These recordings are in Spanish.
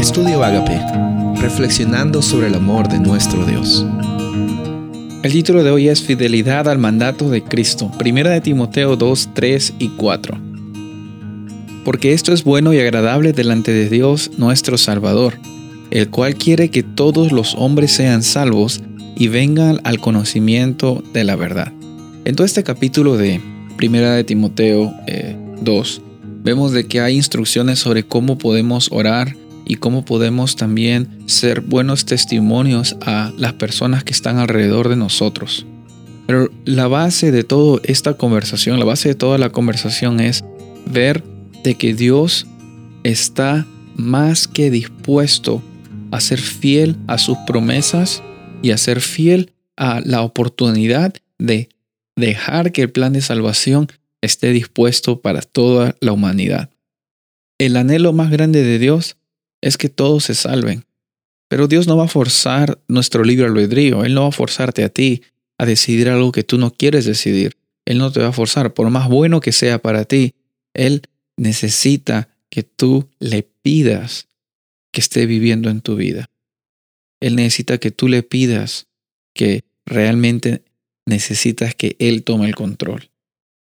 Estudio Agape, reflexionando sobre el amor de nuestro Dios. El título de hoy es Fidelidad al mandato de Cristo, Primera de Timoteo 2, 3 y 4. Porque esto es bueno y agradable delante de Dios nuestro Salvador, el cual quiere que todos los hombres sean salvos y vengan al conocimiento de la verdad. En todo este capítulo de Primera de Timoteo 2, eh, vemos de que hay instrucciones sobre cómo podemos orar y cómo podemos también ser buenos testimonios a las personas que están alrededor de nosotros. Pero la base de toda esta conversación, la base de toda la conversación es ver de que Dios está más que dispuesto a ser fiel a sus promesas y a ser fiel a la oportunidad de dejar que el plan de salvación esté dispuesto para toda la humanidad. El anhelo más grande de Dios es que todos se salven. Pero Dios no va a forzar nuestro libre albedrío. Él no va a forzarte a ti a decidir algo que tú no quieres decidir. Él no te va a forzar. Por más bueno que sea para ti, Él necesita que tú le pidas que esté viviendo en tu vida. Él necesita que tú le pidas que realmente necesitas que Él tome el control.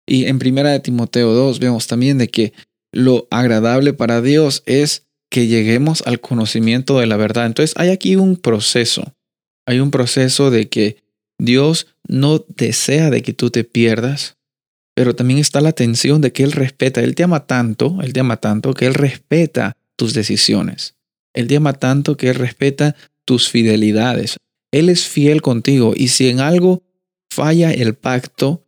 Y en primera de Timoteo 2 vemos también de que lo agradable para Dios es que lleguemos al conocimiento de la verdad. Entonces hay aquí un proceso. Hay un proceso de que Dios no desea de que tú te pierdas, pero también está la tensión de que Él respeta. Él te ama tanto, Él te ama tanto que Él respeta tus decisiones. Él te ama tanto que Él respeta tus fidelidades. Él es fiel contigo y si en algo falla el pacto,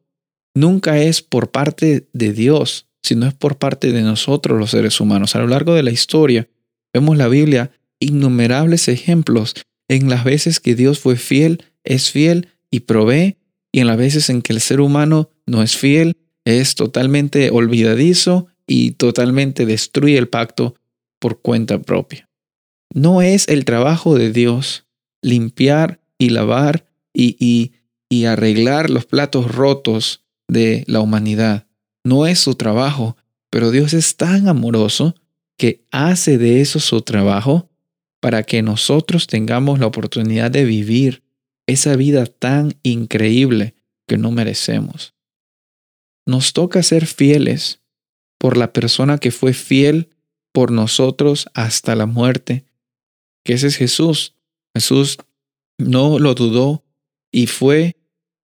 nunca es por parte de Dios, sino es por parte de nosotros los seres humanos. A lo largo de la historia vemos la Biblia innumerables ejemplos en las veces que Dios fue fiel, es fiel y provee, y en las veces en que el ser humano no es fiel, es totalmente olvidadizo y totalmente destruye el pacto por cuenta propia. No es el trabajo de Dios limpiar y lavar y, y, y arreglar los platos rotos de la humanidad no es su trabajo, pero Dios es tan amoroso que hace de eso su trabajo para que nosotros tengamos la oportunidad de vivir esa vida tan increíble que no merecemos. Nos toca ser fieles por la persona que fue fiel por nosotros hasta la muerte, que ese es Jesús. Jesús no lo dudó y fue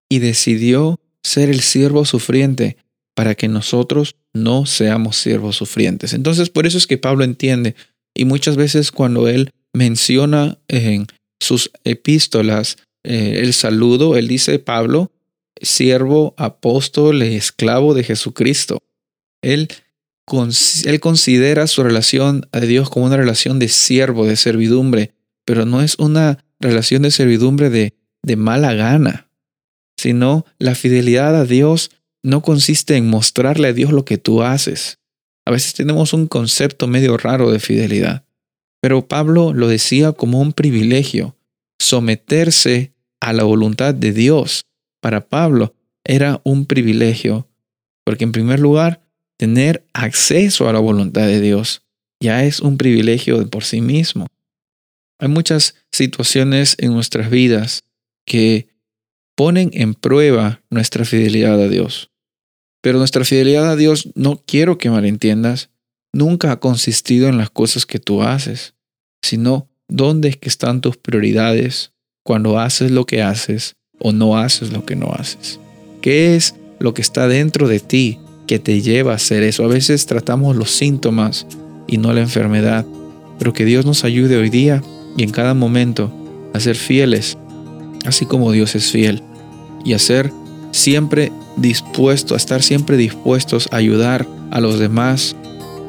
y decidió ser el siervo sufriente para que nosotros no seamos siervos sufrientes. Entonces, por eso es que Pablo entiende, y muchas veces cuando él menciona en sus epístolas eh, el saludo, él dice, Pablo, siervo, apóstol, esclavo de Jesucristo. Él, él considera su relación a Dios como una relación de siervo, de servidumbre, pero no es una relación de servidumbre de, de mala gana, sino la fidelidad a Dios no consiste en mostrarle a Dios lo que tú haces. A veces tenemos un concepto medio raro de fidelidad, pero Pablo lo decía como un privilegio, someterse a la voluntad de Dios. Para Pablo era un privilegio, porque en primer lugar, tener acceso a la voluntad de Dios ya es un privilegio de por sí mismo. Hay muchas situaciones en nuestras vidas que ponen en prueba nuestra fidelidad a Dios. Pero nuestra fidelidad a Dios, no quiero que malentiendas, nunca ha consistido en las cosas que tú haces, sino dónde es que están tus prioridades cuando haces lo que haces o no haces lo que no haces. ¿Qué es lo que está dentro de ti que te lleva a hacer eso? A veces tratamos los síntomas y no la enfermedad, pero que Dios nos ayude hoy día y en cada momento a ser fieles, así como Dios es fiel, y a ser siempre dispuesto, a estar siempre dispuestos a ayudar a los demás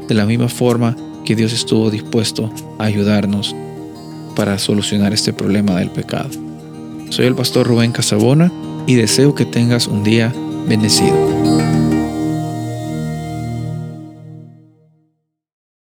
de la misma forma que Dios estuvo dispuesto a ayudarnos para solucionar este problema del pecado. Soy el pastor Rubén Casabona y deseo que tengas un día bendecido.